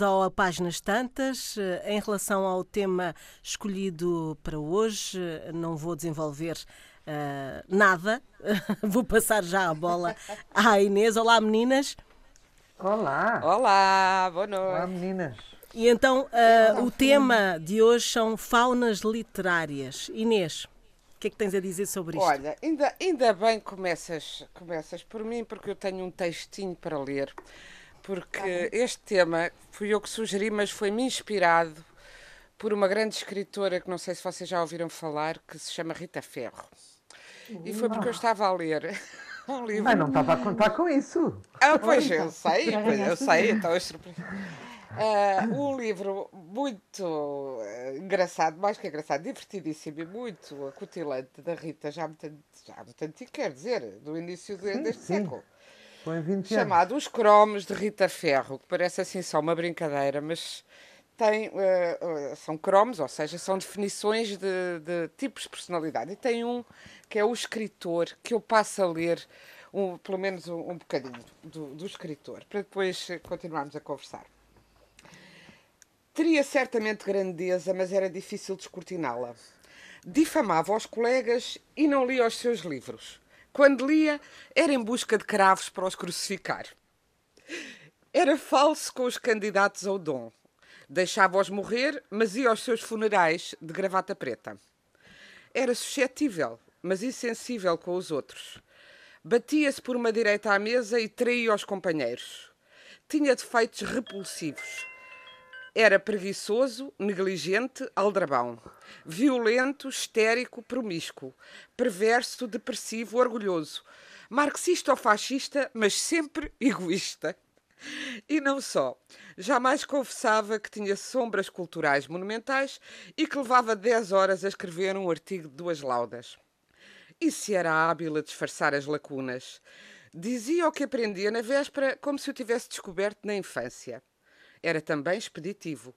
bem-vindas ao Páginas Tantas. Em relação ao tema escolhido para hoje, não vou desenvolver uh, nada, vou passar já a bola à Inês. Olá, meninas. Olá. Olá, boa noite. Olá, meninas. E então, uh, o tema de hoje são faunas literárias. Inês, o que é que tens a dizer sobre isto? Olha, ainda, ainda bem que começas, começas por mim, porque eu tenho um textinho para ler porque tá este tema fui eu que sugeri, mas foi-me inspirado por uma grande escritora que não sei se vocês já ouviram falar, que se chama Rita Ferro. E foi porque eu estava a ler um livro. Mas não estava a contar com isso. Ah, pois eu sei, eu sei, então eu Uh, um livro muito uh, engraçado, mais que engraçado, divertidíssimo e muito acutilante da Rita, já muito, já muito antigo, quer dizer, do início sim, deste sim. século. Foi 20 chamado Os Cromos de Rita Ferro, que parece assim só uma brincadeira, mas tem, uh, uh, são cromos, ou seja, são definições de, de, tipos de personalidade. E tem um que é o escritor, que eu passo a ler um, pelo menos um, um bocadinho do, do escritor, para depois continuarmos a conversar. Teria certamente grandeza, mas era difícil descortiná-la. Difamava os colegas e não lia os seus livros. Quando lia, era em busca de cravos para os crucificar. Era falso com os candidatos ao dom. Deixava-os morrer, mas ia aos seus funerais de gravata preta. Era suscetível, mas insensível com os outros. Batia-se por uma direita à mesa e traía os companheiros. Tinha defeitos repulsivos. Era preguiçoso, negligente, aldrabão. Violento, histérico, promíscuo. Perverso, depressivo, orgulhoso. Marxista ou fascista, mas sempre egoísta. E não só. Jamais confessava que tinha sombras culturais monumentais e que levava 10 horas a escrever um artigo de duas laudas. E se era hábil a disfarçar as lacunas? Dizia o que aprendia na véspera como se o tivesse descoberto na infância. Era também expeditivo.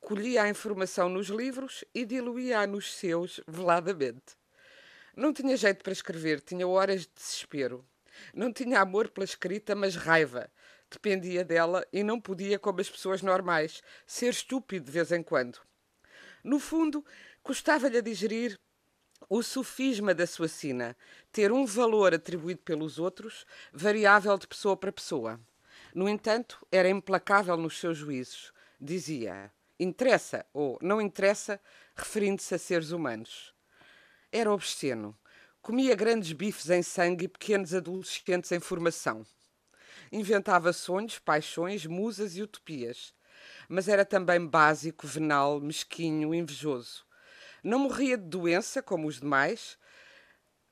Colhia a informação nos livros e diluía-a nos seus veladamente. Não tinha jeito para escrever, tinha horas de desespero. Não tinha amor pela escrita, mas raiva. Dependia dela e não podia, como as pessoas normais, ser estúpido de vez em quando. No fundo, custava-lhe a digerir o sofisma da sua sina, ter um valor atribuído pelos outros, variável de pessoa para pessoa. No entanto, era implacável nos seus juízos. Dizia: interessa ou não interessa, referindo-se a seres humanos. Era obsceno. Comia grandes bifes em sangue e pequenos adolescentes em formação. Inventava sonhos, paixões, musas e utopias. Mas era também básico, venal, mesquinho, invejoso. Não morria de doença, como os demais,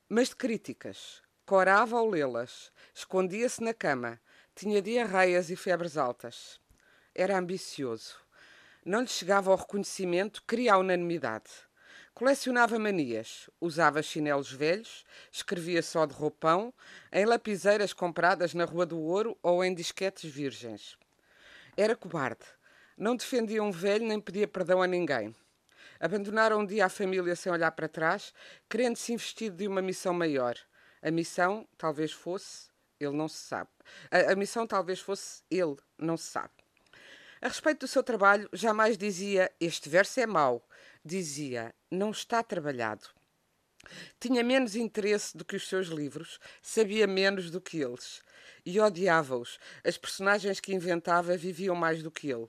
mas de críticas. Corava ao lê-las. Escondia-se na cama tinha diarreias e febres altas. Era ambicioso. Não lhe chegava ao reconhecimento, queria a unanimidade. Colecionava manias, usava chinelos velhos, escrevia só de roupão, em lapiseiras compradas na Rua do Ouro ou em disquetes virgens. Era cobarde. Não defendia um velho nem pedia perdão a ninguém. Abandonaram um dia a família sem olhar para trás, querendo-se investido de uma missão maior. A missão talvez fosse ele não se sabe. A, a missão talvez fosse ele, não se sabe. A respeito do seu trabalho, jamais dizia este verso é mau. Dizia não está trabalhado. Tinha menos interesse do que os seus livros, sabia menos do que eles. E odiava-os. As personagens que inventava viviam mais do que ele.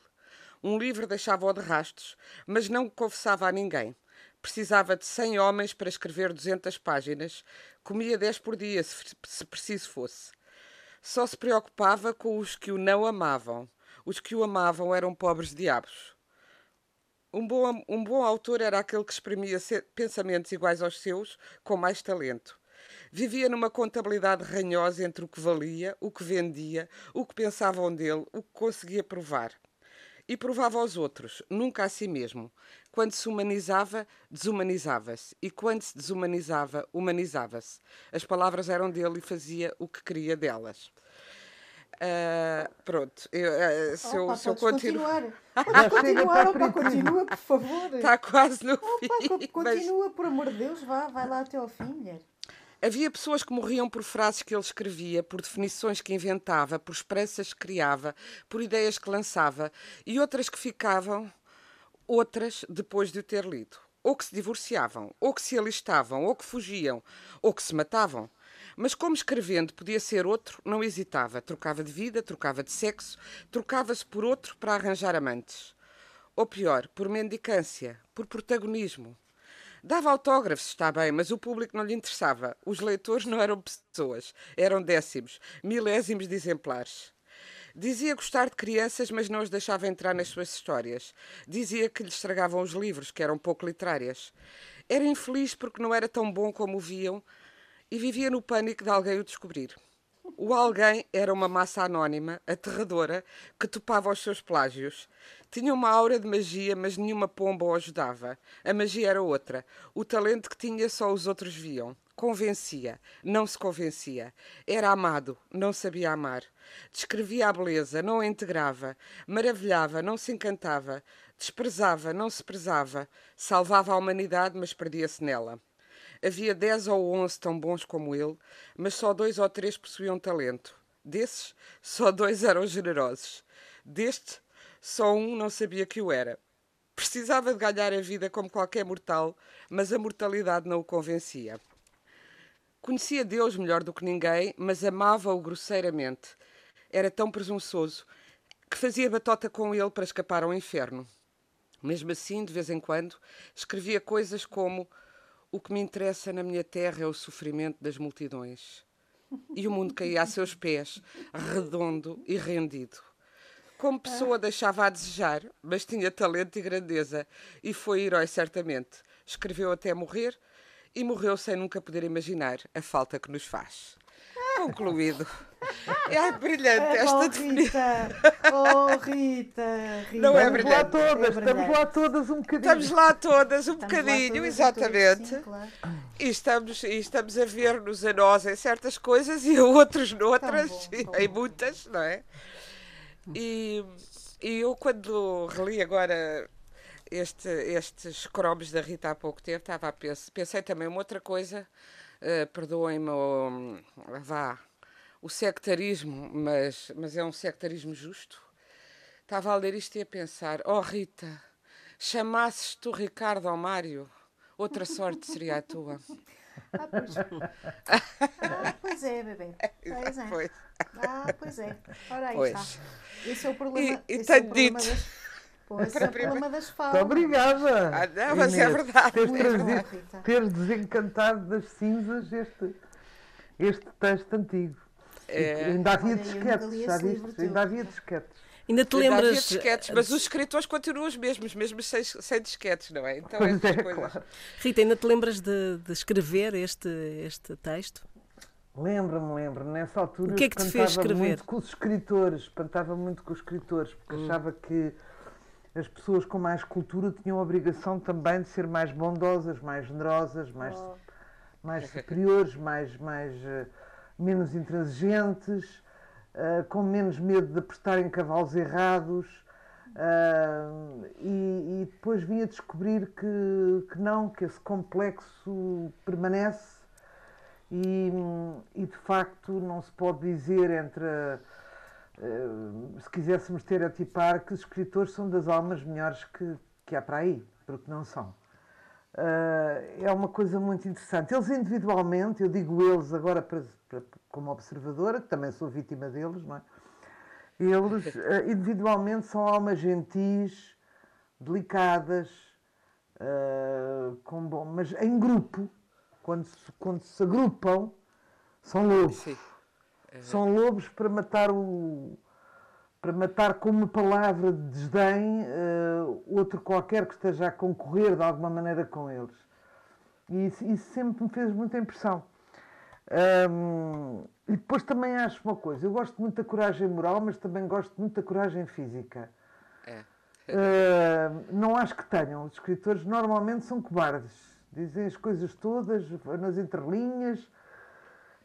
Um livro deixava-o de rastos, mas não confessava a ninguém. Precisava de 100 homens para escrever 200 páginas, comia 10 por dia, se, se preciso fosse só se preocupava com os que o não amavam. Os que o amavam eram pobres diabos. Um bom, um bom autor era aquele que exprimia pensamentos iguais aos seus, com mais talento. Vivia numa contabilidade ranhosa entre o que valia, o que vendia, o que pensavam dele, o que conseguia provar e provava aos outros, nunca a si mesmo. Quando se humanizava, desumanizava-se, e quando se desumanizava, humanizava-se. As palavras eram dele e fazia o que queria delas. Uh, pronto, eu, uh, se, eu, se eu continuo. Pode continuar, opa, continua, por favor. Está quase no opa, fim. Continua, mas... por amor de Deus, vá, vai lá até ao fim, mulher. Havia pessoas que morriam por frases que ele escrevia, por definições que inventava, por esperanças que criava, por ideias que lançava, e outras que ficavam, outras depois de o ter lido. Ou que se divorciavam, ou que se alistavam, ou que fugiam, ou que se matavam. Mas como escrevendo podia ser outro, não hesitava. Trocava de vida, trocava de sexo, trocava-se por outro para arranjar amantes. Ou pior, por mendicância, por protagonismo. Dava autógrafos, está bem, mas o público não lhe interessava. Os leitores não eram pessoas, eram décimos, milésimos de exemplares. Dizia gostar de crianças, mas não os deixava entrar nas suas histórias. Dizia que lhe estragavam os livros, que eram pouco literárias. Era infeliz porque não era tão bom como o viam e vivia no pânico de alguém o descobrir. O alguém era uma massa anónima, aterradora, que topava os seus plágios. Tinha uma aura de magia, mas nenhuma pomba o ajudava. A magia era outra. O talento que tinha só os outros viam. Convencia, não se convencia. Era amado, não sabia amar. Descrevia a beleza, não a integrava. Maravilhava, não se encantava. Desprezava, não se prezava. Salvava a humanidade, mas perdia-se nela. Havia dez ou onze tão bons como ele, mas só dois ou três possuíam talento. Desses, só dois eram generosos. Deste, só um não sabia que o era. Precisava de ganhar a vida como qualquer mortal, mas a mortalidade não o convencia. Conhecia Deus melhor do que ninguém, mas amava-o grosseiramente. Era tão presunçoso que fazia batota com ele para escapar ao inferno. Mesmo assim, de vez em quando, escrevia coisas como o que me interessa na minha terra é o sofrimento das multidões. E o mundo caía a seus pés, redondo e rendido. Como pessoa deixava a desejar, mas tinha talento e grandeza, e foi herói certamente. Escreveu até morrer e morreu sem nunca poder imaginar a falta que nos faz. Concluído. É brilhante esta oh, definição. Oh, Rita, Rita. Não é Estamos lá brilhante. todas, É estamos lá todas um bocadinho. Estamos lá todas um Estamos lá bocadinho, todas, exatamente. sim, claro. E estamos, e estamos a ver-nos a nós em certas coisas e a outros noutras, bom, tão em bom. muitas, não é? E, e eu, quando reli agora este, estes cromos da Rita há pouco tempo, estava a pensar, pensei também uma outra coisa, eh, perdoem-me, o- vá, o sectarismo, mas, mas é um sectarismo justo. Estava a ler isto e a pensar, oh Rita, chamasses tu Ricardo ao Mário, outra sorte seria a tua. Ah, pois. Ah, pois é, bebê. Pois é. Pois. Ah, pois é. Ora aí Pois. está. Esse é o problema. E- e esse é o problema dito. das, esse é o problema das falas. Muito obrigada. Ah, não, mas é Inês, verdade. Teres, bom, Rita. teres desencantado das cinzas este, este texto antigo. É. Ainda havia disquetes, já viste? Ainda havia disquetes. Ainda te Ainda havia lembras. disquetes, mas os escritores continuam os mesmos, mesmo sem, sem disquetes, não é? Então Pois estas é, coisas. claro. Rita, ainda te lembras de, de escrever este, este texto? Lembro-me, lembro. Nessa altura O que é que te fez escrever? muito com os escritores, espantava muito com os escritores, porque Hum. achava que as pessoas com mais cultura tinham a obrigação também de ser mais bondosas, mais generosas, mais, Oh. mais superiores, mais, mais, eh, menos intransigentes, eh, com menos medo de apostar em cavalos errados. ah, e, e depois vim a descobrir que, que não, que esse complexo permanece e, e, de facto não se pode dizer entre eh, se quiséssemos estereotipar que os escritores são das almas melhores que, que há para aí, porque não são. Eh, é uma coisa muito interessante. Eles individualmente, eu digo eles agora para- para- como observadora, que também sou vítima deles, não é? Eles eh, individualmente são almas gentis, delicadas, eh, com bom, mas em grupo, quando se, quando se agrupam, são lobos. São lobos para matar o. para matar com uma palavra de desdém eh, outro qualquer que esteja a concorrer de alguma maneira com eles. E isso, isso sempre me fez muita impressão. Ahm, e depois também acho uma coisa, eu gosto muito da coragem moral, mas também gosto muito da coragem física. É. Ah, não acho que tenham. Os escritores normalmente são cobardes. Dizem as coisas todas nas entrelinhas,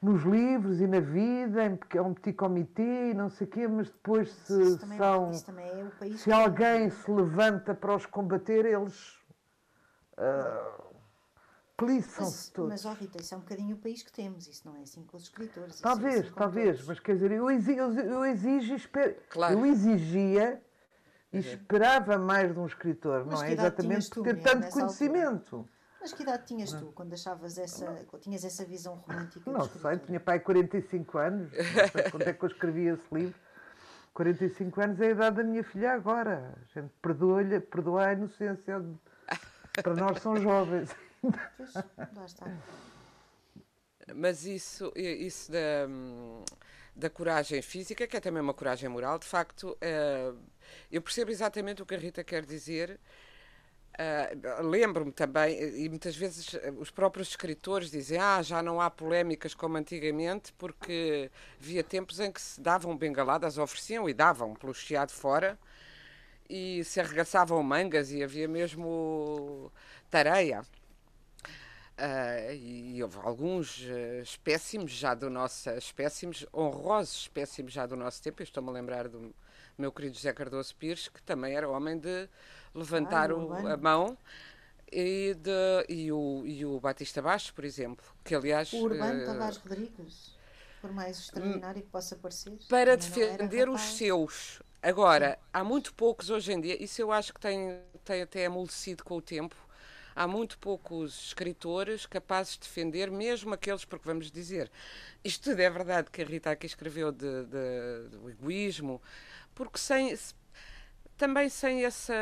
nos livros e na vida, é um petit comité e não sei o quê, mas depois se Isso também, são. isso também é o país. Se alguém se levanta para os combater, eles ah, Feliçam-se todos. Mas, ó Rita, isso é um bocadinho o país que temos, isso não é assim com os escritores. isso é Talvez, assim talvez, todos. mas quer dizer, eu exijo, eu, eu exijo Claro. eu exigia e esperava mais de um escritor, Mas não é? Exatamente por ter tanto conhecimento. Mas que idade tinhas tu quando achavas essa, tinhas essa visão romântica? Não sei, tinha pai 45 anos, não sei quando é que eu escrevi esse livro. 45 anos é a idade da minha filha agora. A gente perdoa-lhe, perdoa a inocência. de- Para nós são jovens. Pois, lá está. Mas isso, isso da, da coragem física, que é também uma coragem moral, de facto, eh, eu percebo exatamente o que a Rita quer dizer. Eh, Lembro-me também, e muitas vezes eh, os próprios escritores dizem: Ah, já não há polémicas como antigamente, porque havia tempos em que se davam bengaladas, ofereciam e davam pelo chiado fora, e se arregaçavam mangas, e havia mesmo tareia. Ah, e, houve alguns eh, espécimes já do nosso, espécimes, honrosos espécimes já do nosso tempo. Estou-me a lembrar do meu querido José Cardoso Pires, que também era homem de levantar o a mão. E, de, e, o, e o Batista Baixo, por exemplo, que aliás. O Urbano eh, Tavares Rodrigues, por mais extraordinário que possa parecer. para defender os seus. Agora, há muito poucos hoje em dia, isso eu acho que tem, tem até amolecido com o tempo. Há muito poucos escritores capazes de defender, mesmo aqueles, porque vamos dizer, isto tudo é verdade que a Rita aqui escreveu de, de- do egoísmo, porque sem, se- também sem essa.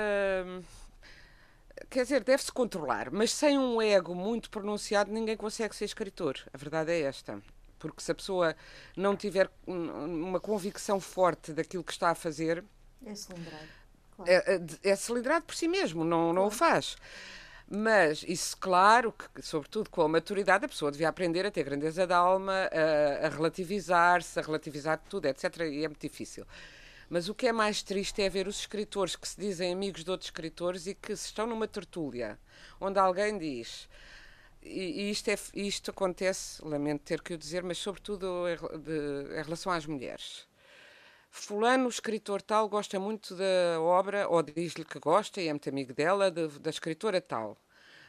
Quer dizer, deve-se controlar, mas sem um ego muito pronunciado, ninguém consegue ser escritor. A verdade é esta. Porque se a pessoa não tiver uma convicção forte daquilo que está a fazer, É cilindrado. Claro. é, é, é cilindrado por si mesmo, não, não o faz. Mas isso, claro, que, sobretudo com a maturidade, a pessoa devia aprender a ter grandeza de alma, a, a relativizar-se, a relativizar tudo, etc. E é muito difícil. Mas o que é mais triste é ver os escritores que se dizem amigos de outros escritores e que se estão numa tertúlia onde alguém diz. E, isto, é, isto acontece, lamento ter que o dizer, mas sobretudo em, relação às mulheres. Fulano, escritor tal, gosta muito da obra, ou diz-lhe que gosta e é muito amigo dela, de- da escritora tal.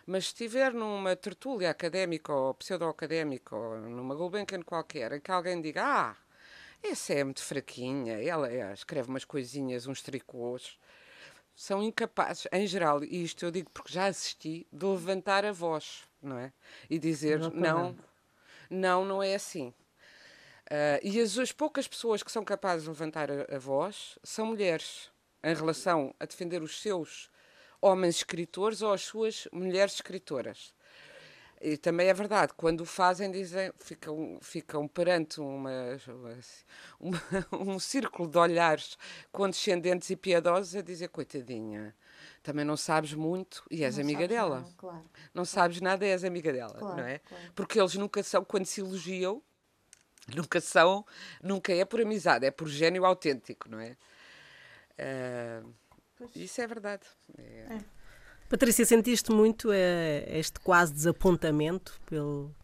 Mas se estiver numa tertúlia académica ou pseudo-académica ou numa Gulbenkian qualquer, em que alguém diga: Ah, essa é muito fraquinha, ela é, escreve umas coisinhas, uns tricôs, são incapazes, em geral, e isto eu digo porque já assisti, de levantar a voz, não é? E dizer: Não, Exatamente. não, não é assim. Ah, e as, as poucas pessoas que são capazes de levantar a, a voz são mulheres, em relação a defender os seus homens escritores ou as suas mulheres escritoras. E também é verdade, quando o fazem, dizem, ficam, ficam perante uma, uma- um círculo de olhares condescendentes e piedosos a dizer: coitadinha, também não sabes muito e és Não amiga dela. nada, claro. Não sabes nada, és amiga dela, Claro, não é? claro. Porque eles nunca são, quando se elogiam, nunca são, nunca é por amizade, é por gênio autêntico, não é? Ah, isso é verdade. É- Patrícia, sentiste muito eh, este quase desapontamento pelo,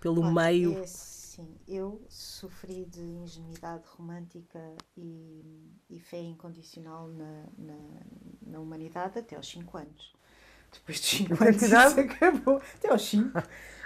pelo Olha, meio? É, sim, eu sofri de ingenuidade romântica e, e fé incondicional na, na, na humanidade até aos 5 anos. Depois dos 5 Até anos isso acabou. Até aos 5.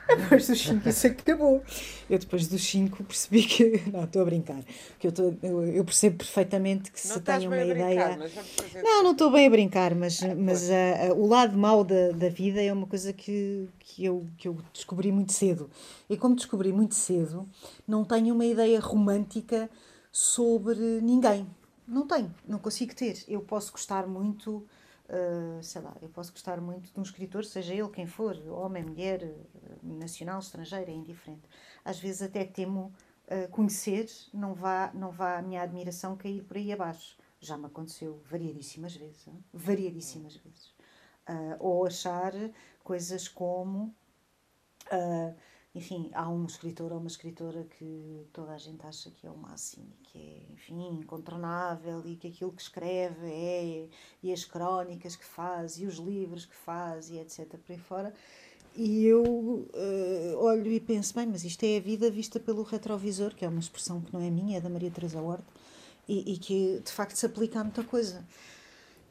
Depois dos 5 isso acabou. Eu depois dos 5 percebi que. Não, estou a brincar. Que eu, estou- eu, eu percebo perfeitamente que Não se tem uma a brincar, ideia. fazer. Não, não estou bem a brincar, mas, mas ah, ah, o lado mau da, da vida é uma coisa que, que, eu, que eu descobri muito cedo. E como descobri muito cedo, não tenho uma ideia romântica sobre ninguém. Não tenho, não consigo ter. Eu posso gostar muito, ah, sei lá, eu posso gostar muito de um escritor, seja ele quem for, homem, mulher, nacional, estrangeiro, é indiferente. Às vezes até temo ah, conhecer, não vá, não vá a minha admiração cair por aí abaixo. Já me aconteceu variadíssimas vezes. hein? Variadíssimas vezes. Ah, ou achar coisas como. Enfim, há um escritor ou uma escritora que toda a gente acha que é o máximo que é, enfim, incontornável e que aquilo que escreve é, e as crónicas que faz, e os livros que faz, e etc. por aí fora. E eu eh, olho e penso, bem, mas isto é a vida vista pelo retrovisor, que é uma expressão que não é minha, é da Maria Teresa Horta, e, e que de facto se aplica a muita coisa.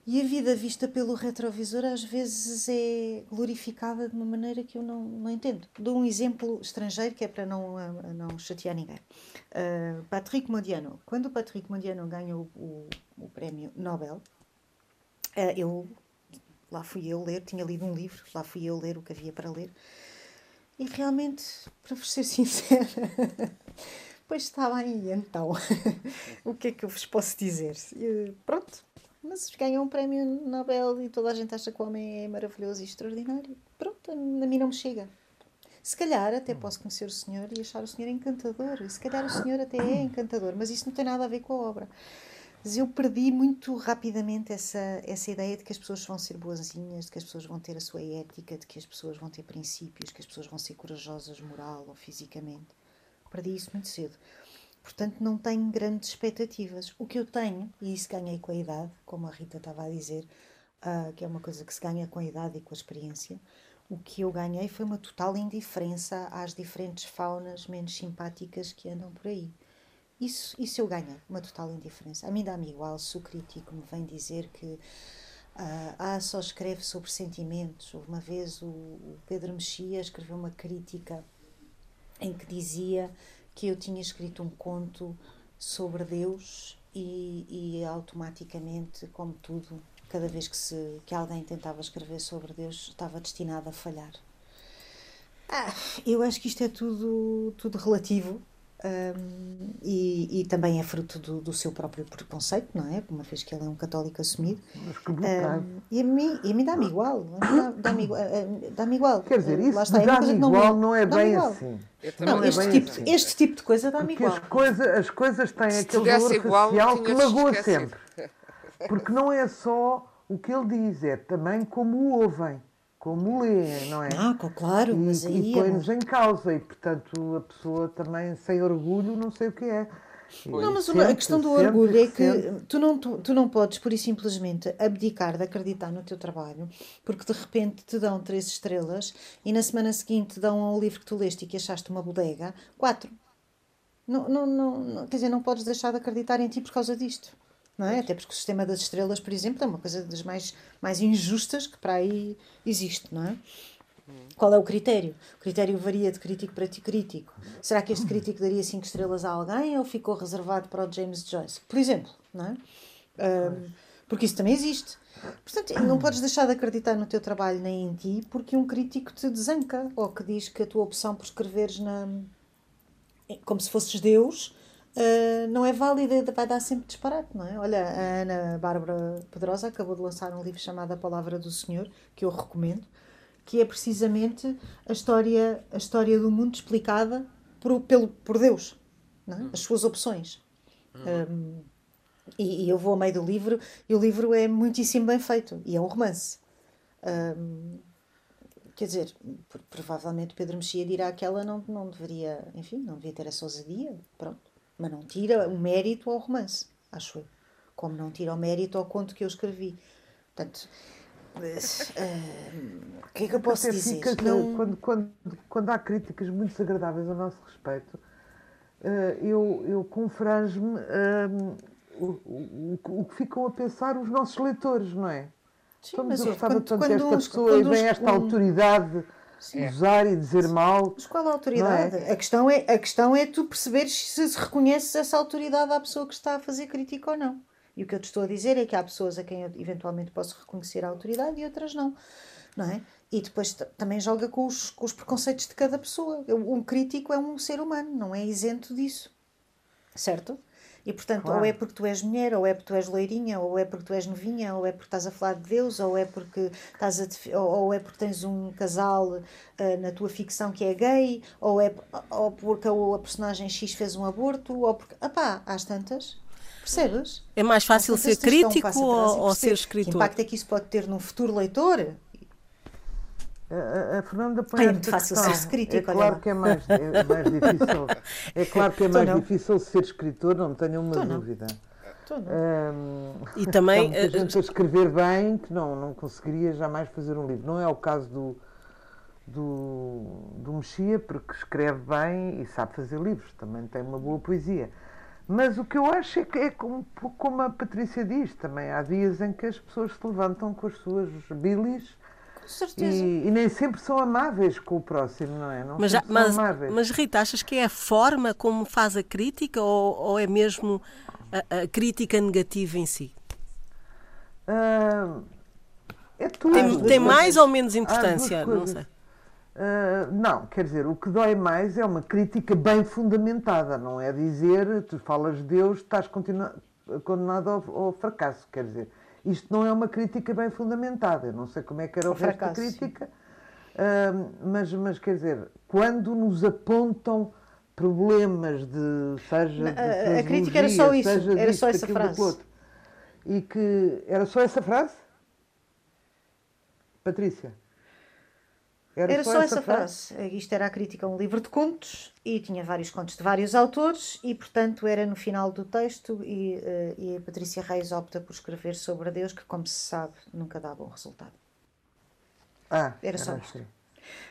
E a vida vista pelo retrovisor às vezes é glorificada de uma maneira que eu não, não entendo. Dou um exemplo estrangeiro que é para não, não chatear ninguém. Uh, Patrick Modiano. Quando o Patrick Modiano ganhou o, o, prémio Nobel, uh, eu lá fui eu ler, tinha lido um livro, lá fui eu ler o que havia para ler. E realmente, para vos ser sincera, pois está bem, então, o que é que eu vos posso dizer? E, pronto, mas ganhou um prémio Nobel e toda a gente acha que o homem é maravilhoso e extraordinário. Pronto, a mim não me chega. Se calhar até posso conhecer o senhor e achar o senhor encantador. Se calhar o senhor até é encantador, mas isso não tem nada a ver com a obra. Mas eu perdi muito rapidamente essa, essa ideia de que as pessoas vão ser boazinhas, de que as pessoas vão ter a sua ética, de que as pessoas vão ter princípios, que as pessoas vão ser corajosas moral ou fisicamente. Perdi isso muito cedo. Portanto, não tenho grandes expectativas. O que eu tenho, e isso ganhei com a idade, como a Rita estava a dizer, uh, que é uma coisa que se ganha com a idade e com a experiência, o que eu ganhei foi uma total indiferença às diferentes faunas menos simpáticas que andam por aí. Isso, isso eu ganhei, uma total indiferença. A mim dá-me igual se o crítico me vem dizer que uh, ah, só escreve sobre sentimentos. Uma vez o, o Pedro Mexia escreveu uma crítica em que dizia que eu tinha escrito um conto sobre Deus e, e automaticamente, como tudo, cada vez que, se, que alguém tentava escrever sobre Deus, estava destinado a falhar. Ah, eu acho que isto é tudo, tudo relativo um, e, e, também é fruto do, do, seu próprio preconceito, não é? Uma vez que ele é um católico assumido. Mas que um, e a mim, e a mim dá-me igual. Dá-me igual, dá igual. Quer dizer, isso está, é dá-me igual não, não é bem assim. Não, este, é tipo, assim. este tipo de coisa dá-me igual. As, coisa, as coisas têm Se aquele valor igual, social que magoa sempre. Porque não é só o que ele diz, é também como o ouvem como lê, não é? Ah, claro, mas e, aí... E é põe-nos em causa e, portanto, a pessoa também, sem orgulho, não sei o que é. Não, mas a questão do orgulho é que tu não, tu, tu, não podes, por e simplesmente, abdicar de acreditar no teu trabalho, porque de repente te dão três estrelas e na semana seguinte te dão ao livro que tu leste e que achaste uma bodega, quatro. Não, não, não, quer dizer, não podes deixar de acreditar em ti por causa disto não é? Até porque o sistema das estrelas, por exemplo, é uma coisa das mais, mais injustas que para aí existe, não é? Qual é o critério? O critério varia de crítico para crítico. Será que este crítico daria 5 estrelas a alguém ou ficou reservado para o James Joyce? Por exemplo, não é? Um, porque isso também existe. Portanto, não podes deixar de acreditar no teu trabalho nem em ti porque um crítico te desanca ou que diz que a tua opção por escreveres na como se fosses Deus uh, não é válida, vai dar sempre disparate, não é? Olha, a Ana Bárbara Pedrosa acabou de lançar um livro chamado A Palavra do Senhor, que eu recomendo, que é precisamente a história, a história do mundo explicada por, pelo, por Deus, é? as suas opções. Uhum. Um, e, e, eu vou ao meio do livro e o livro é muitíssimo bem feito e é um romance. Um, quer dizer, provavelmente Pedro Mexia dirá que ela não, não deveria, enfim, não devia ter essa ousadia, pronto. Mas não tira o mérito ao romance, acho eu. Como não tira o mérito ao conto que eu escrevi. Portanto, uh, o que é que eu posso Até dizer? Fica, não... quando, quando, quando há críticas muito desagradáveis a nosso respeito, uh, eu, eu confranjo-me uh, o, o, o que ficam a pensar os nossos leitores, não é? Sim, Estamos a gostar tanto desta pessoa e vem esta autoridade Sim. usar e dizer mal. Mas qual a autoridade? É? A, questão é, a questão é tu perceberes se, se reconheces essa autoridade à pessoa que está a fazer crítica ou não. E o que eu te estou a dizer é que há pessoas a quem eu eventualmente posso reconhecer a autoridade e outras não. Não é? E depois também joga com os, com os preconceitos de cada pessoa. Um crítico é um ser humano, não é isento disso. Certo? E portanto, claro. ou é porque tu és mulher, ou é porque tu és loirinha, ou é porque tu és novinha, ou é porque estás a falar de Deus, ou é porque estás a ou, é porque tens um casal uh, na tua ficção que é gay, ou é ou porque a, a personagem X fez um aborto, ou porque. Apá, às tantas. Percebes? É mais fácil ser crítico ou, ou ser escritor? Que impacto é que isso pode ter num futuro leitor? A, a Fernanda põe é muito fácil questão. ser crítico. É claro que é mais, é mais difícil. É claro que é mais difícil ser escritor, não tenho uma dúvida. Um, e também há muita gente a escrever bem que não, não conseguiria jamais fazer um livro. Não é o caso do, do, do Mexia, porque escreve bem e sabe fazer livros, também tem uma boa poesia. Mas o que eu acho é que é como, como a Patrícia diz também. Há dias em que as pessoas se levantam com as suas bilis certeza. e, e nem sempre são amáveis com o próximo, não é? Não Mas, já- sempre são mas, amáveis. mas, Rita, achas que é a forma como faz a crítica ou, ou é mesmo a, a crítica negativa em si? Ah, é tudo. Tem, tem mais ou menos importância? Não sei. Ah, não, quer dizer, o que dói mais é uma crítica bem fundamentada, não é dizer, tu falas de Deus, estás condenado ao, ao fracasso, quer dizer, isto não é uma crítica bem fundamentada, eu não sei como é que era o Ao resto da fracasso, crítica, ah, mas, mas quer dizer, quando nos apontam problemas de, seja de a- a crítica era só isso, era disto, só essa frase. outro, e que, era só essa frase? Patrícia? Era só essa frase. Isto era a crítica a um livro de contos e tinha vários contos de vários autores e, portanto, era no final do texto e, eh, e a Patrícia Reis opta por escrever sobre a Deus, que, como se sabe, nunca dá bom resultado. Ah, Era só isto.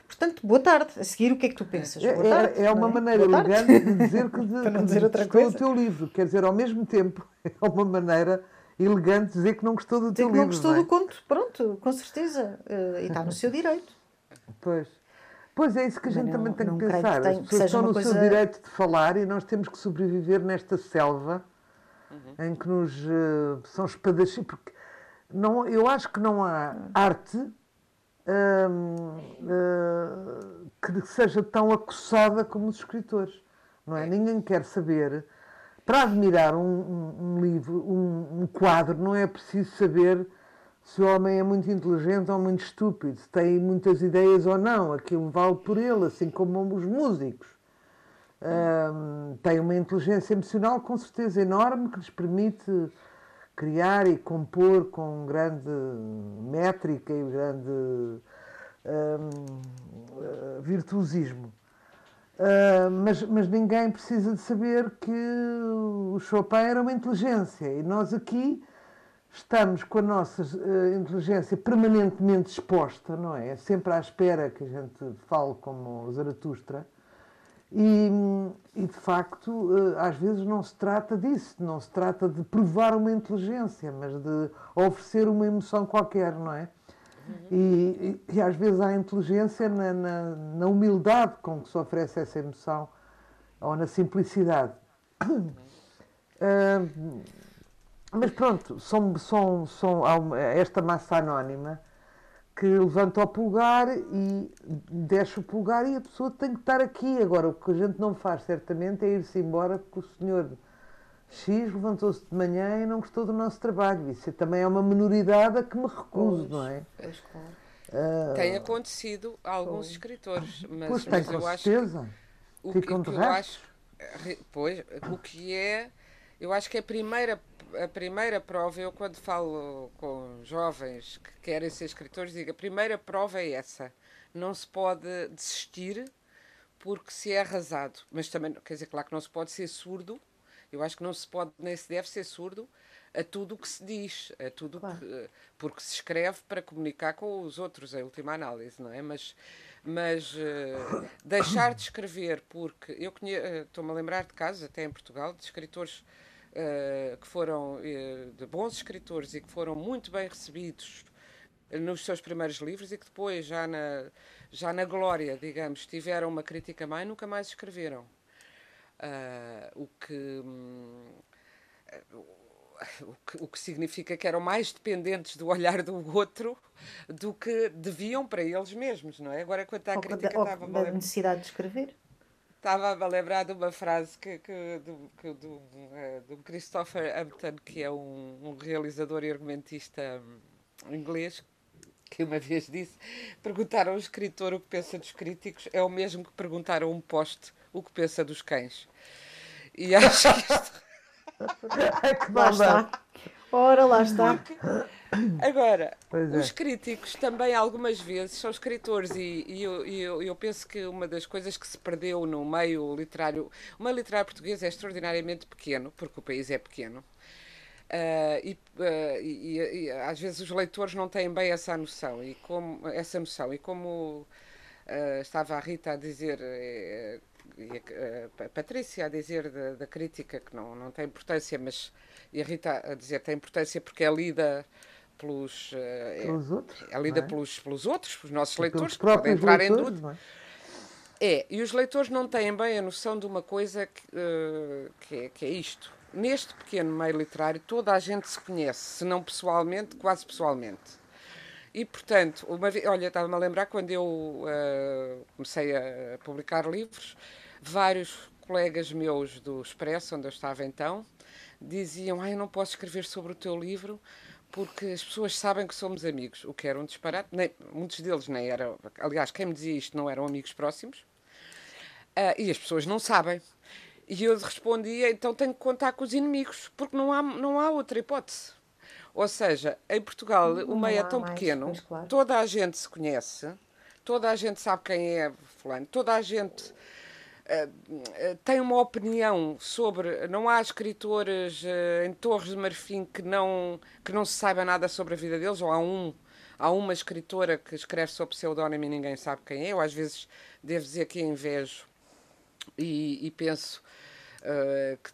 Portanto, boa tarde. A seguir, o que é que tu pensas? É, tarde, é- é uma não maneira Boa tarde. elegante de dizer que, de, não dizer outra coisa. do teu livro. Quer dizer, ao mesmo tempo, é uma maneira elegante de dizer que não gostou do Dizer teu que não livro. gostou não é? do conto, pronto, com certeza. Eh, e está no seu direito. Pois. Pois é isso que a gente não- também tem que creio que pensar. tenha- As pessoas estão no seu coisa- direito de falar e nós temos que sobreviver nesta selva em que nos eh, são espadachim. Porque não, eu acho que não há arte eh, que seja tão acossada como os escritores. Não é? Ninguém quer saber. Para admirar um, um- um livro, um, um quadro, não é preciso saber se o homem é muito inteligente ou muito estúpido, se tem muitas ideias ou não. Aquilo vale por ele, assim como os músicos. Hum, tem uma inteligência emocional com certeza enorme que lhes permite criar e compor com grande métrica e grande eh, virtuosismo. Uh, mas, mas ninguém precisa de saber que o Chopin era uma inteligência e nós aqui estamos com a nossa eh, inteligência permanentemente exposta, não é? Sempre à espera que a gente fale como Zaratustra. E, e, de facto, eh, às vezes não se trata disso, não se trata de provar uma inteligência, mas de oferecer uma emoção qualquer, não é? E, e- e às vezes há inteligência na, na, na humildade com que se oferece essa emoção ou na simplicidade. Ah, mas pronto, são, são, são, há uma- esta massa anónima que levanta o pulgar e deixa o pulgar e a pessoa tem que estar aqui. Agora, o que a gente não faz certamente é ir-se embora porque o senhor X levantou-se de manhã e não gostou do nosso trabalho. Isso também é uma minoridade a que me recuso, não é? Pois, claro. Ah, Tem acontecido a alguns escritores, mas, pois tem, mas com eu acho certeza. o que, Ficam o que de eu acho, re- pois, o que é, eu acho que a primeira a primeira prova, eu quando falo com jovens que querem ser escritores, digo, a primeira prova é essa. Não se pode desistir porque se é arrasado. Mas também, quer dizer, claro que não se pode ser surdo. Eu acho que não se pode, nem se deve ser surdo a tudo o que se diz, a tudo Claro. que, porque se escreve para comunicar com os outros, em última análise, não é? Mas, mas eh, deixar de escrever, porque eu eh, estou-me a lembrar de casos, até em Portugal, de escritores eh, que foram, eh, de bons escritores e que foram muito bem recebidos nos seus primeiros livros e que depois, já na, já na glória, digamos, tiveram uma crítica má e nunca mais escreveram. Ah, o que. hum, o que, o que significa que eram mais dependentes do olhar do outro do que deviam para eles mesmos, não é? Agora, quanto à Ou crítica, da, ou estava-me a da necessidade de escrever. Estava a lembrar de uma frase que, que, do, que, do, eh, do Christopher Hampton, que é um, um realizador e argumentista inglês, que uma vez disse: perguntar a um escritor o que pensa dos críticos é o mesmo que perguntar a um poste o que pensa dos cães. E acho que isto. Que Lá está. Ora, lá está. Agora, é. os críticos também algumas vezes são escritores e, e eu, eu, eu penso que uma das coisas que se perdeu no meio literário, o meio literário português é extraordinariamente pequeno, porque o país é pequeno, ah, e, ah, e- e- às vezes os leitores não têm bem essa noção, e como, essa noção, e como ah, estava a Rita a dizer, e a, Patrícia a dizer da, da, crítica que não, não tem importância, mas e a Rita a dizer que tem importância porque é lida pelos, eh, pelos é, outros, é lida é? pelos, pelos outros, pelos nossos e leitores, que podem entrar leitores, em tudo. É? é? e os leitores não têm bem a noção de uma coisa que, uh, que, é, que é isto. Neste pequeno meio literário, toda a gente se conhece, se não pessoalmente, quase pessoalmente. E, portanto, uma vez, olha, estava-me a lembrar quando eu uh, comecei a publicar livros, vários colegas meus do Expresso, onde eu estava então, diziam: Ah, eu não posso escrever sobre o teu livro porque as pessoas sabem que somos amigos, o que era um disparate. Nem, muitos deles nem eram. Aliás, quem me dizia isto não eram amigos próximos. Uh, e as pessoas não sabem. E eu respondia: então tenho que contar com os inimigos, porque não há, não há outra hipótese. Ou seja, em Portugal não o meio é tão mais, pequeno, claro. toda a gente se conhece, toda a gente sabe quem é fulano, toda a gente tem uma opinião sobre. Não há escritores uh, em Torres de Marfim que não, que não se saiba nada sobre a vida deles, ou há um. Há uma escritora que escreve sob pseudónimo e ninguém sabe quem é. Eu às vezes devo dizer que invejo e, e penso uh, que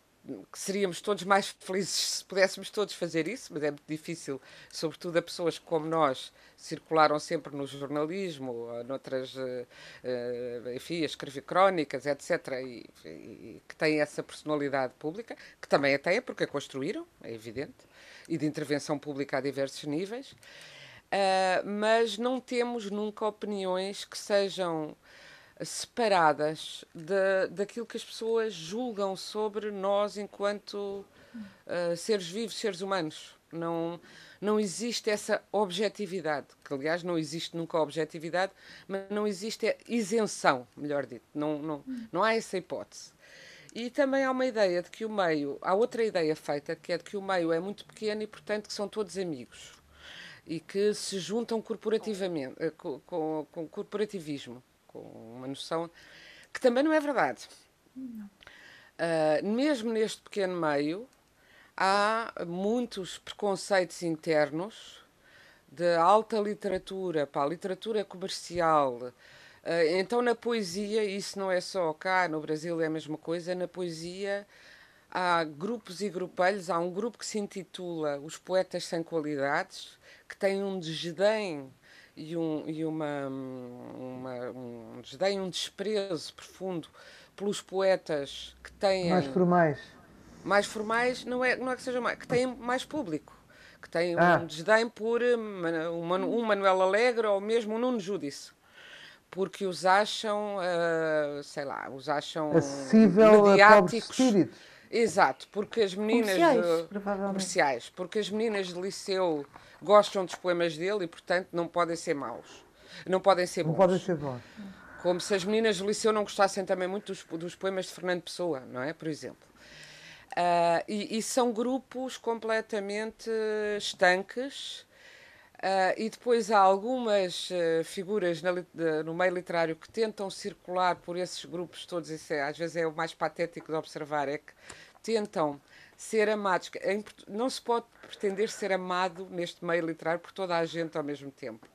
que seríamos todos mais felizes se pudéssemos todos fazer isso, mas é muito difícil, sobretudo a pessoas como nós, circularam sempre no jornalismo, ou noutras, uh, uh, enfim, a escrever crónicas, etc., e, e, que têm essa personalidade pública, que também a têm, porque a construíram, é evidente, e de intervenção pública a diversos níveis, uh, mas não temos nunca opiniões que sejam separadas de, daquilo que as pessoas julgam sobre nós enquanto uh, seres vivos, seres humanos. Não, não existe essa objetividade, que aliás não existe nunca objetividade, mas não existe isenção, melhor dito, não, não, não há essa hipótese. E também há uma ideia de que o meio, há outra ideia feita, que é de que o meio é muito pequeno e, portanto, que são todos amigos e que se juntam corporativamente, eh, com, com, com corporativismo com uma noção que também não é verdade. Não. Uh, mesmo neste pequeno meio, há muitos preconceitos internos de alta literatura, para a literatura comercial. Uh, então, na poesia, isso não é só cá, no Brasil é a mesma coisa, na poesia há grupos e grupelhos. Há um grupo que se intitula Os Poetas Sem Qualidades, que tem um desdém e, um, e uma, uma, um desdém, um desprezo profundo pelos poetas que têm. Mais formais. Mais formais, não é, não é que seja mais, que têm mais público. Que têm ah. um desdém por um, um Manuel Alegre ou mesmo um Nuno Júdice porque os acham, uh, sei lá, os acham acessível mediáticos. a Exato, porque as meninas comerciais, comerciais, porque as meninas de liceu gostam dos poemas dele e, portanto, não podem ser maus. Não podem ser bons. Não podem ser bons. Como se as meninas do liceu não gostassem também muito dos, dos poemas de Fernando Pessoa, não é? Por exemplo. Uh, e, e, são grupos completamente estanques. Uh, e depois há algumas uh, figuras na, no meio literário que tentam circular por esses grupos todos. Isso é, às vezes é o mais patético de observar, é que tentam ser amados. Não se pode pretender ser amado neste meio literário por toda a gente ao mesmo tempo.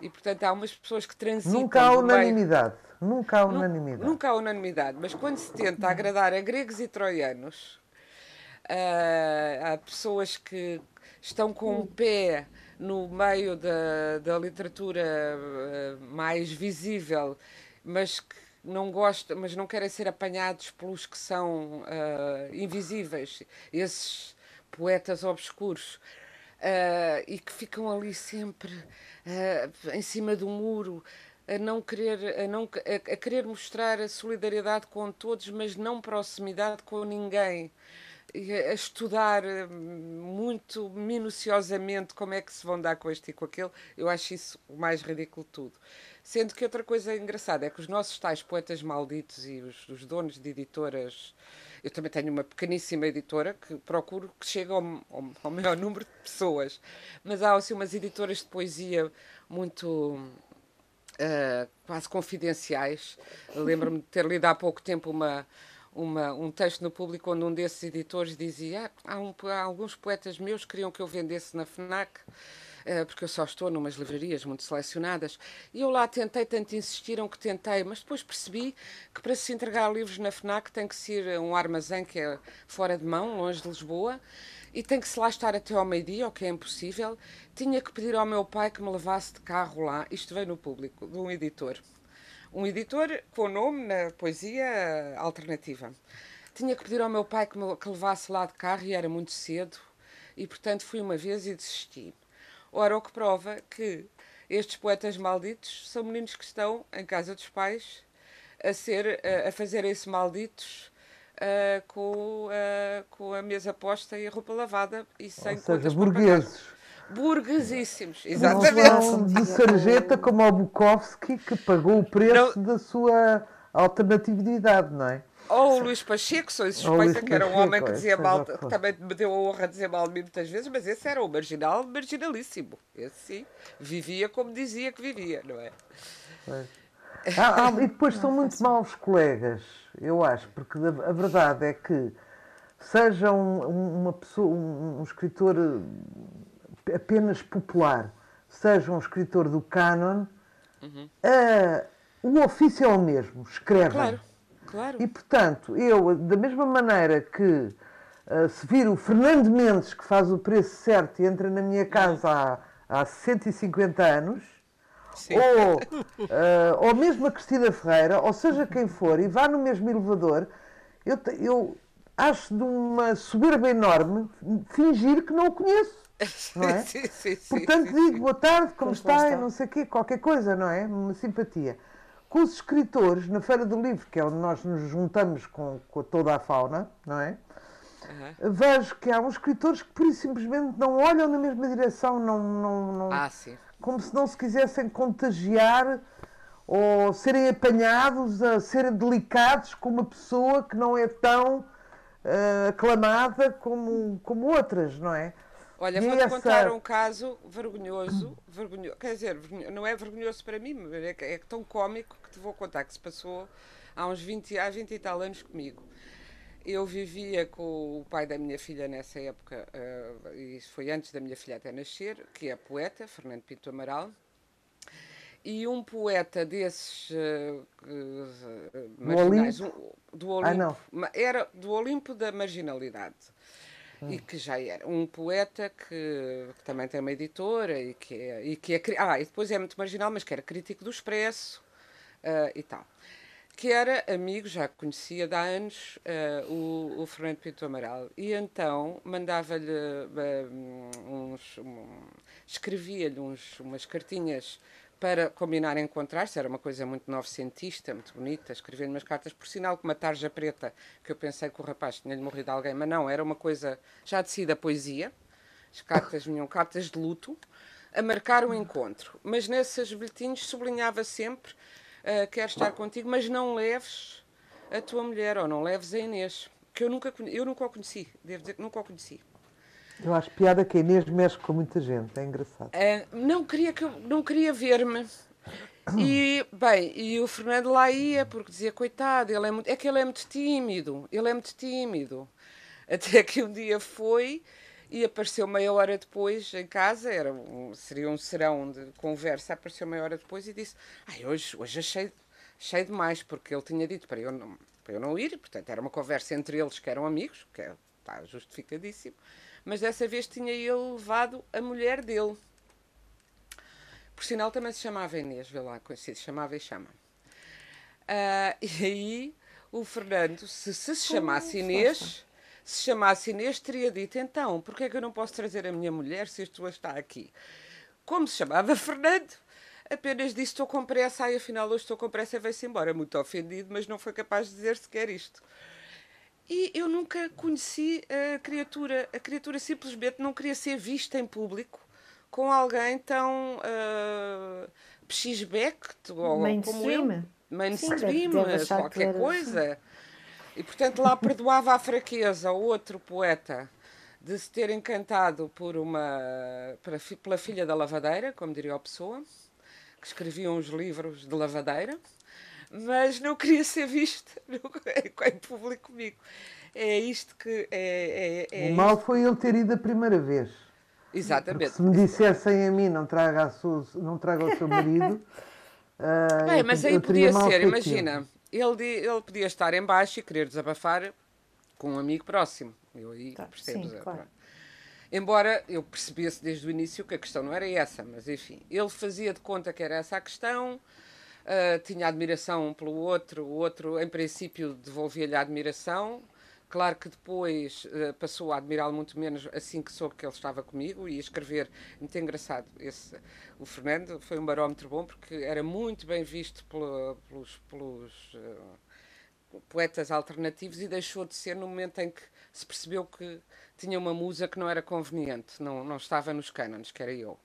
E, portanto, há umas pessoas que transitam. Nunca há unanimidade. Meio... Nunca há unanimidade. Nunca há unanimidade. Mas quando se tenta agradar a gregos e troianos, uh, há pessoas que estão com um pé no meio da, da literatura uh, mais visível, mas que não gostam, mas não querem ser apanhados pelos que são uh, invisíveis, esses poetas obscuros, uh, e que ficam ali sempre uh, em cima do muro, a não querer, a, não, a, a, querer mostrar a solidariedade com todos, mas não proximidade com ninguém. A estudar muito minuciosamente como é que se vão dar com este e com aquele, eu acho isso o mais ridículo de tudo. Sendo que outra coisa engraçada é que os nossos tais poetas malditos e os, os donos de editoras. Eu também tenho uma pequeníssima editora que procuro que chegue ao, ao, ao maior número de pessoas. Mas há assim umas editoras de poesia muito. Uh, quase confidenciais. Lembro-me de ter lido há pouco tempo uma, uma, um texto no público onde um desses editores dizia: ah, há, um, há alguns poetas meus que queriam que eu vendesse na FNAC porque eu só estou numas livrarias muito selecionadas. E eu lá tentei, tanto insistiram que tentei, mas depois percebi que para se entregar livros na FNAC tem que ser um armazém que é fora de mão, longe de Lisboa, e tem que se lá estar até ao meio-dia, o que é impossível. Tinha que pedir ao meu pai que me levasse de carro lá, isto veio no público, de um editor. Um editor com nome na poesia alternativa. Tinha que pedir ao meu pai que me que levasse lá de carro e era muito cedo, e portanto fui uma vez e desisti. Ora, o que prova que estes poetas malditos são meninos que estão em casa dos pais a ser a, fazer esse malditos uh, com, uh, com a mesa posta e a roupa lavada e sem Ou seja, burgueses. Burguesíssimos, exatamente. De sarjeta como o Bukowski que pagou o preço não. da sua alternatividade, não é? Ou o Luís Pacheco, sou suspeita, que era um homem que dizia mal, que também me deu a honra de dizer mal de mim muitas vezes, mas esse era o marginal, marginalíssimo. Esse sim, vivia como dizia que vivia, não é? Ah, ah, e depois são muito maus colegas, eu acho, porque a verdade é que seja um, uma pessoa, um, um escritor eh, apenas popular, seja um escritor do canon, uhum. uh, o ofício é o mesmo, escreve. Claro Claro. E, portanto, eu, da mesma maneira que uh, se vir o Fernando Mendes, que faz o preço certo e entra na minha casa há, há 150 anos, ou, uh, ou mesmo a Cristina Ferreira, ou seja quem for, e vá no mesmo elevador, eu, eu acho de uma soberba enorme fingir que não o conheço. Não é? sim, sim, Portanto, sim, digo boa tarde, como, como está, está, e não sei o quê, qualquer coisa, não é? Uma simpatia com os escritores na Feira do Livro, que é onde nós nos juntamos com, com toda a fauna, não é? Uhum. Vejo que há uns escritores que por simplesmente não olham na mesma direção, não, não, não ah, como se não se quisessem contagiar ou serem apanhados a serem delicados com uma pessoa que não é tão uh, aclamada como, como outras, não é? Olha, vou-te essa... contar um caso vergonhoso, vergonhoso, quer dizer, não é vergonhoso para mim, é, é tão cómico que te vou contar que se passou há uns 20, há 20 e tal anos comigo. Eu vivia com o pai da minha filha nessa época, uh, e isso foi antes da minha filha até nascer, que é poeta, Fernando Pinto Amaral, e um poeta desses uh, uh, marginais, do Olimpo, um, do Olimpo ah, era do Olimpo da marginalidade e que já era um poeta que, que, também tem uma editora e que é, e que é ah e depois é muito marginal mas que era crítico do Expresso uh, e tal que era amigo já conhecia há anos uh, o, o Fernando Pinto Amaral. E então mandava-lhe uh, uns um, escrevia-lhe umas cartinhas para combinar encontrar-se, era uma coisa muito novecentista, muito bonita, escrever umas cartas, por sinal com uma tarja preta, que eu pensei que o rapaz tinha-lhe morrido alguém, mas não, era uma coisa já de si da poesia, as cartas vinham cartas de luto, a marcar o encontro. Mas nesses bilhetinhos sublinhava sempre, uh, quero estar contigo, mas não leves a tua mulher, ou não leves a Inês, que eu nunca, eu nunca o conheci, devo dizer que nunca o conheci. Eu acho piada que a Inês mexe com muita gente, é engraçado. Uh, não queria, que, não queria ver-me. E, bem, e o Fernando lá ia, porque dizia, coitado, ele é, muito, é que ele é muito tímido, ele é muito tímido. Até que um dia foi e apareceu meia hora depois em casa, era um, seria um serão de conversa, apareceu meia hora depois e disse, ai, hoje, hoje achei, achei demais, porque ele tinha dito para eu, não, para eu não ir, portanto era uma conversa entre eles que eram amigos, que é, está justificadíssimo mas dessa vez tinha ele levado a mulher dele. Por sinal, também se chamava Inês, vê lá, conhecido, chamava e chama. Uh, e aí o Fernando, se se, se chamasse Inês, se chamasse Inês, teria dito: então, porquê é que eu não posso trazer a minha mulher se isto está aqui? Como se chamava Fernando, apenas disse: estou com pressa, e afinal hoje estou com pressa e veio-se embora. Muito ofendido, mas não foi capaz de dizer sequer isto. E eu nunca conheci a criatura. A criatura simplesmente não queria ser vista em público com alguém tão uh, pxisbeck ou como eu. Mainstream, qualquer coisa. E portanto lá perdoava a fraqueza ao outro poeta de se ter encantado por uma pela filha da lavadeira, como diria a pessoa, que escrevia uns livros de lavadeira mas não queria ser vista em público comigo. É isto que. É, é, é o mal foi ele ter ido a primeira vez. Exatamente. Porque se me dissessem a mim não traga, a sua, não traga o seu marido. uh, Bem, mas aí podia ser, imagina, ele, ele podia estar em baixo e querer desabafar com um amigo próximo. Eu aí tá, percebo. Sim, claro. Embora eu percebesse desde o início que a questão não era essa, mas enfim, ele fazia de conta que era essa a questão, uh, tinha admiração um pelo outro, o outro, em princípio, devolvia-lhe a admiração. Claro que depois uh, passou a admirá-lo muito menos assim que soube que ele estava comigo e a escrever. Muito engraçado. Esse, o Fernando foi um barómetro bom porque era muito bem visto pelo, pelos, pelos uh, poetas alternativos e deixou de ser no momento em que se percebeu que tinha uma musa que não era conveniente, não, não estava nos cânones, que era eu.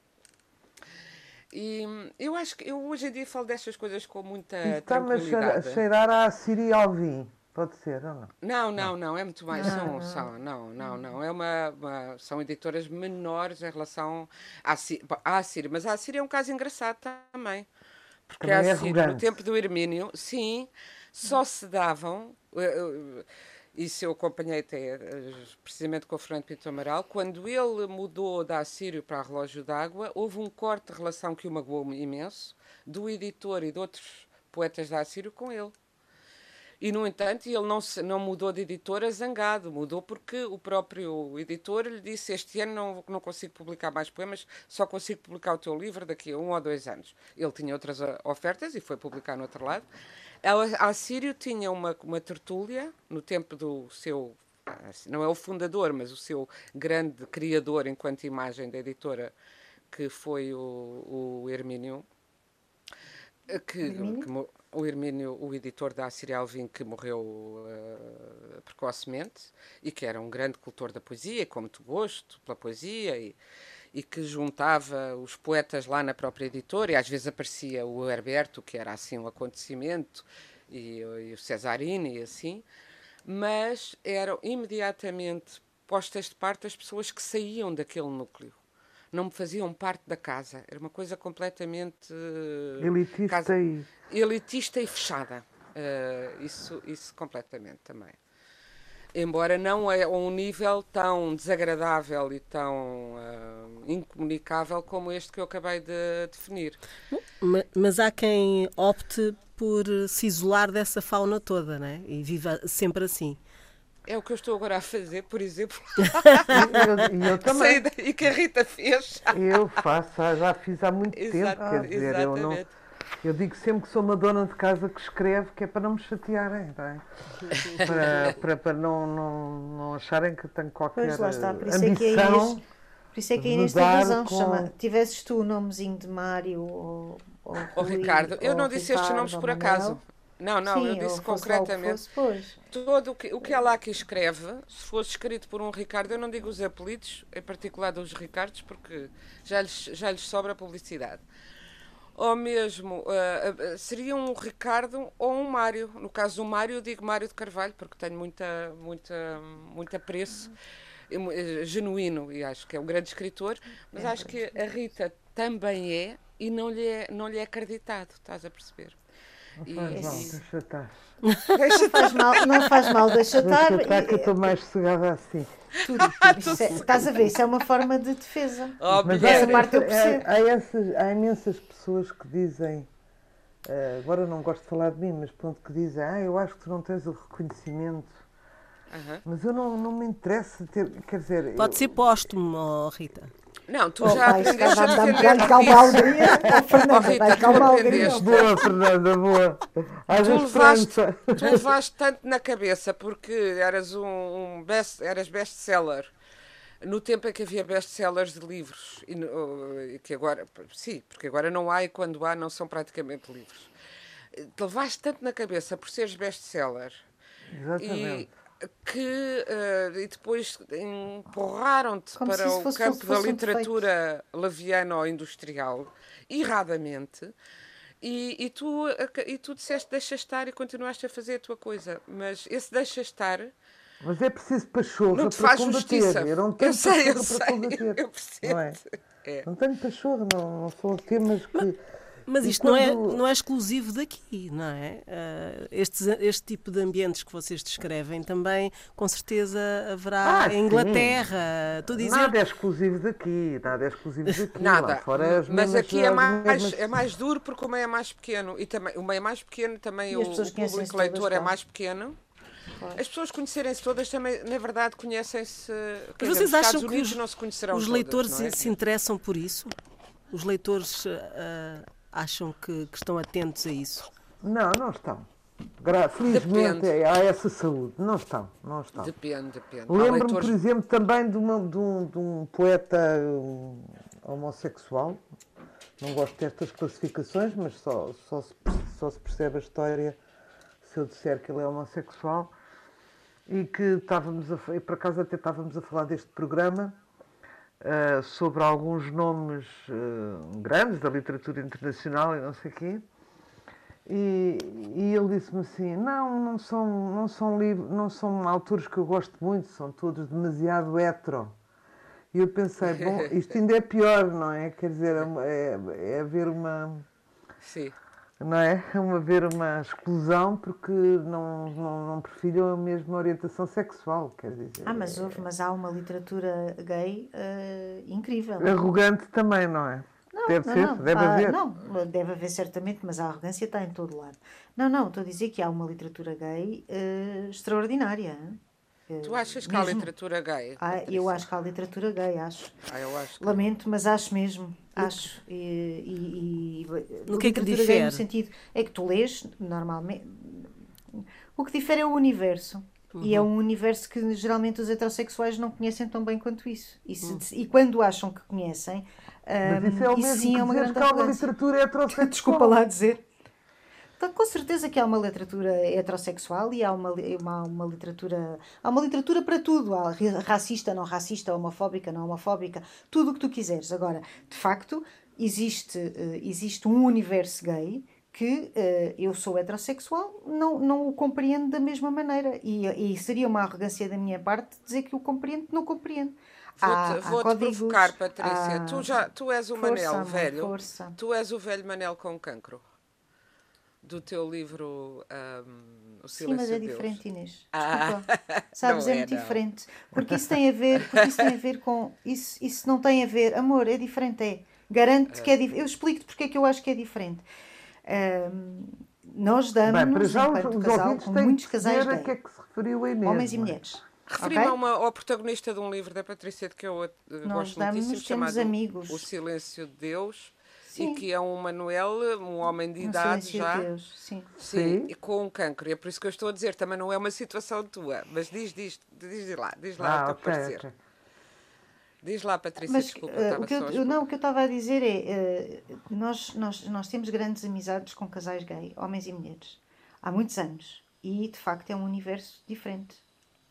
E eu acho que eu hoje em dia falo destas coisas com muita Está-me a cheirar a Siri Alvim. Pode ser ou não? Não, não, não, é muito mais. São, são, não, não, não. É uma, uma, são editoras menores em relação à, à Síria. Mas a Síria é um caso engraçado também. Porque também a Síria, é no tempo do Hermínio, sim, só se davam. Uh, uh, isso eu acompanhei até eh, precisamente com o Fernando Pinto Amaral. Quando ele mudou da Assírio para a Relógio d'Água, houve um corte de relação que o magoou imenso do editor e de outros poetas da Assírio com ele. E, no entanto, ele não, se, não mudou de editora zangado, mudou porque o próprio editor lhe disse: Este ano não, não consigo publicar mais poemas, só consigo publicar o teu livro daqui a um ou dois anos. Ele tinha outras eh, ofertas e foi publicar no outro lado. A Sírio tinha uma, uma tertúlia no tempo do seu não é o fundador, mas o seu grande criador enquanto imagem da editora, que foi o, o Hermínio, que, Hermínio? que, o Hermínio, o editor da Assíria que morreu uh, precocemente e que era um grande cultor da poesia, com muito gosto pela poesia e, e que juntava os poetas lá na própria editora, e às vezes aparecia o Herberto, que era assim um acontecimento, e, e o Cesarini e assim, mas eram imediatamente postas de parte as pessoas que saíam daquele núcleo. Não me faziam parte da casa. Era uma coisa completamente. Uh, elitista, casa, e... elitista e fechada. Uh, isso, isso completamente também embora não é a um nível tão desagradável e tão uh, incomunicável como este que eu acabei de definir. Mas há quem opte por se isolar dessa fauna toda, né? E viva sempre assim. É o que eu estou agora a fazer, por exemplo. E eu, eu, também. E que a Rita fez. Eu faço, já fiz há muito Exato, tempo. Quer dizer, exatamente. eu não eu digo sempre que sou uma dona de casa que escreve, que é para não me chatearem, não é? para, para, para não, não, não acharem que tenho qualquer pois, lá está. Por isso ambição. É que é Inês, por isso é que a Inês tem razão. Com... Chama, tivesses tu o nomezinho de Mário ou, ou, ou Ricardo. Eu não disse Ricardo, estes nomes por acaso. Não, não, Sim, eu disse concretamente. Fosse, Todo o que, o que ela aqui escreve, se fosse escrito por um Ricardo, eu não digo os apelidos, em particular dos Ricardos, porque já lhes, já lhes sobra publicidade ou mesmo uh, seria um Ricardo ou um Mário. No caso do Mário, eu digo Mário de Carvalho, porque tenho muita, muita, muito apreço uh, genuíno e acho que é um grande escritor, mas é acho que a Rita também é e não lhe é, não lhe é acreditado, estás a perceber? Não faz e, mal, deixa estar. Deixa faz mal, não faz mal, deixa estar. Deixa estar que eu estou mais sossegada assim. Tudo, isso é, estás a ver, isso é uma forma de defesa. Mas essa parte eu percebo. Há, há, essas, há imensas pessoas que dizem, uh, agora não gosto de falar de mim, mas pronto, que dizem, ah, eu acho que tu não tens o reconhecimento. Uhum. Mas eu não, não me interessa ter, quer dizer... Pode eu, ser póstumo, oh, Rita. Não, tu oh, já pai, aprendeste a defender calma a alegria. Oh, Rita, calma a alegria. Boa, Fernanda, boa. tu levaste, tu levaste tanto na cabeça porque eras um, um best, eras best-seller no tempo em que havia best-sellers de livros e que agora, sim, porque agora não há e quando há não são praticamente livros. Te levaste tanto na cabeça por seres best-seller. Exatamente. Que uh, e depois empurraram-te para o fosse, campo fosse, da literatura um laviano-industrial, erradamente, e, e, tu, e tu disseste deixa estar e continuaste a fazer a tua coisa, mas esse deixa estar. Mas é preciso pachorra não te para faz combater. Justiça. Eu não tenho eu sei, eu sei, eu percebo. Não, é? é. não tenho pachorra, não, não são temas que Mas isto quando... não, é, não é exclusivo daqui, não é? Uh, este, este tipo de ambientes que vocês descrevem também, com certeza, haverá ah, em Inglaterra. Estou a dizer... Nada é exclusivo daqui, nada é exclusivo daqui. Nada. Fora é Mas aqui é mais, mesmas... é mais duro porque o meio é mais pequeno. E também, o meio é mais pequeno, também o, o público leitor é mais pequeno. As pessoas conhecerem-se todas também, na verdade, conhecem-se. Mas vocês acham que os, os leitores todas, é? se interessam por isso? Os leitores uh, acham que, que, estão atentos a isso? Não, não estão. Felizmente depende. há essa saúde. Não estão, não estão. Depende, depende. Lembro-me, leitores... por exemplo, também de, uma, de, um, de um, poeta um, homossexual. Não gosto destas classificações, mas só, só, se, só se percebe a história se eu disser que ele é homossexual. E que estávamos a, e por acaso até estávamos a falar deste programa uh, sobre alguns nomes uh, grandes da literatura internacional e não sei o quê. E, e ele disse-me assim: não, não são, não, são livros, não são autores que eu gosto muito, são todos demasiado hetero. E eu pensei: bom, isto ainda é pior, não é? Quer dizer, é, é, é haver uma. Sim não é? Uma haver uma exclusão porque não, não, não prefiram a mesma orientação sexual, quer dizer. Ah, mas houve, mas há uma literatura gay uh, incrível. Arrogante também, não é? Não, deve não, ser, não. deve haver. Não, deve haver certamente, mas a arrogância está em todo lado. Não, não, estou a dizer que há uma literatura gay uh, extraordinária. Tu achas que mesmo... há literatura gay? Ah, eu acho que há literatura gay, acho. Ah, eu acho. Que... Lamento, mas acho mesmo. Acho. E, e, e no que é que difere? No sentido, é que tu lês normalmente. O que difere é o universo. Uhum. E é um universo que geralmente os heterossexuais não conhecem tão bem quanto isso. E, se, uhum. e quando acham que conhecem, Mas isso é o mesmo sim é uma grande que há uma literatura heterossexual. Desculpa lá dizer. Então, com certeza que há uma literatura heterossexual e há uma, uma, uma literatura. Há uma literatura para tudo. Há racista, não racista, homofóbica, não homofóbica, tudo o que tu quiseres. Agora, de facto, existe, uh, existe um universo gay que uh, eu sou heterossexual, não, não o compreendo da mesma maneira. E, e seria uma arrogância da minha parte dizer que o compreendo, não compreendo. Vou-te vou provocar, Patrícia. Há... Tu, já, tu és o força, Manel velho. Força. Tu és o velho Manel com cancro do teu livro um, O Silêncio Sim, mas é diferente, Inês. Ah, Sabes, é, é muito não. diferente. Porque isso tem a ver, porque isso tem a ver com. Isso, isso não tem a ver. Amor, é diferente, é. Garanto-te que é diferente. Eu explico-te porque é que eu acho que é diferente. Um, nós damos, Bem, enquanto os, casal, com muitos casais gays, que é que se referiu a homens e mulheres. Referi-me okay? ao protagonista de um livro da Patrícia de que eu uh, gosto damos, muitíssimo, chamado amigos. O Silêncio de Deus Sim. e que é um Manuel, um homem de idade já. Deus. Sim. Sim, Sim. com um cancro. E é por isso que eu estou a dizer, também não é uma situação tua. Mas diz, diz, diz lá, diz lá ah, o teu okay, parecer. Okay. Diz lá, Patrícia, Mas, desculpa. Uh, o que eu, não, o que eu estava a dizer é: uh, nós, nós, nós temos grandes amizades com casais gay, homens e mulheres, há muitos anos. E de facto é um universo diferente.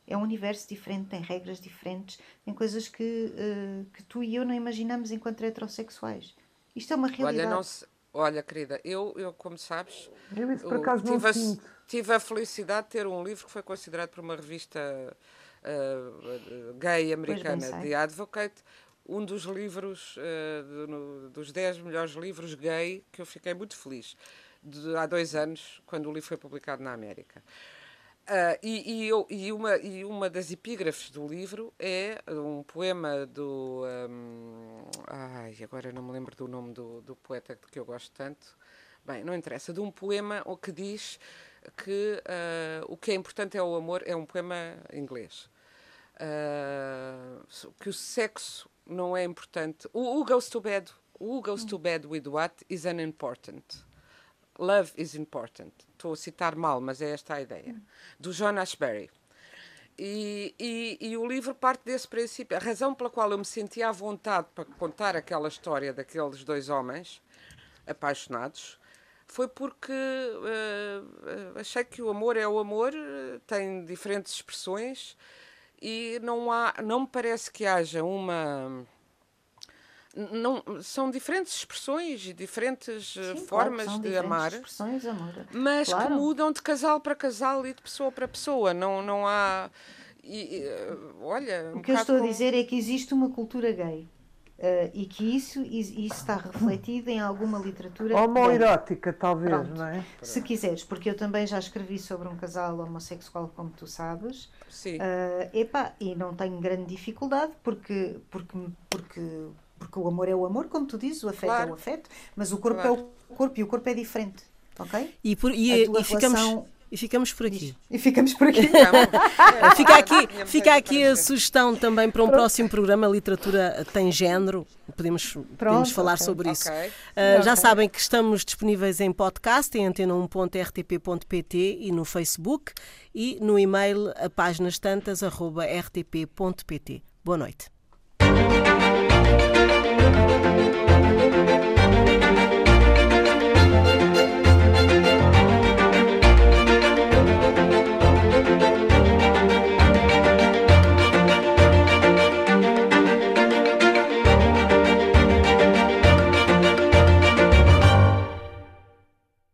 É um universo diferente, tem regras diferentes, tem coisas que, uh, que tu e eu não imaginamos enquanto heterossexuais. Isto é uma realidade. Olha, não se, olha querida, eu, eu, como sabes, eu isso por acaso tive, não a, tive a felicidade de ter um livro que foi considerado por uma revista uh, gay americana, The Advocate, um dos livros, uh, no, dos 10 melhores livros gay, que eu fiquei muito feliz, de, há dois anos, quando o livro foi publicado na América. Uh, e, e, eu, e, uma, e uma das epígrafes do livro é um poema do. Um, ai, agora não me lembro do nome do, do poeta que eu gosto tanto. Bem, não interessa. De um poema que diz que uh, o que é importante é o amor. É um poema inglês. Uh, que o sexo não é importante. O Who goes to bed? Who goes to bed with what is unimportant? Love is important. Estou a citar mal, mas é esta a ideia. Do John Ashbery. E, e, e, o livro parte desse princípio. A razão pela qual eu me sentia à vontade para contar aquela história daqueles dois homens apaixonados foi porque uh, achei que o amor é o amor, tem diferentes expressões e não há, não me parece que haja uma não, são diferentes expressões e diferentes eh, Sim, formas claro, de amar, expressões, amor. mas claro. que mudam de casal para casal e de pessoa para pessoa. Não, não há. E, eh, olha, o que eu estou como... a dizer é que existe uma cultura gay Uh, e que isso, isso está refletido em alguma literatura. Homoerótica, talvez, Pronto, não é? Se quiseres, porque eu também já escrevi sobre um casal homossexual, como tu sabes. Sim. Uh, epá, e não tenho grande dificuldade, porque, porque, porque, porque o amor é o amor, como tu dizes, o afeto claro. é o afeto, mas o corpo claro. é o corpo e o corpo é diferente. Ok? E, por, e, e ficamos e ficamos por aqui. E ficamos por aqui. fica aqui, fica aqui a sugestão também para um próximo programa. A literatura tem género. Podemos, Pronto, podemos falar okay. sobre isso. Okay. Uh, já okay. sabem que estamos disponíveis em podcast, em antena1.rtp.pt e no Facebook e no e-mail a páginas tantas, rtp.pt. Boa noite. Thank you.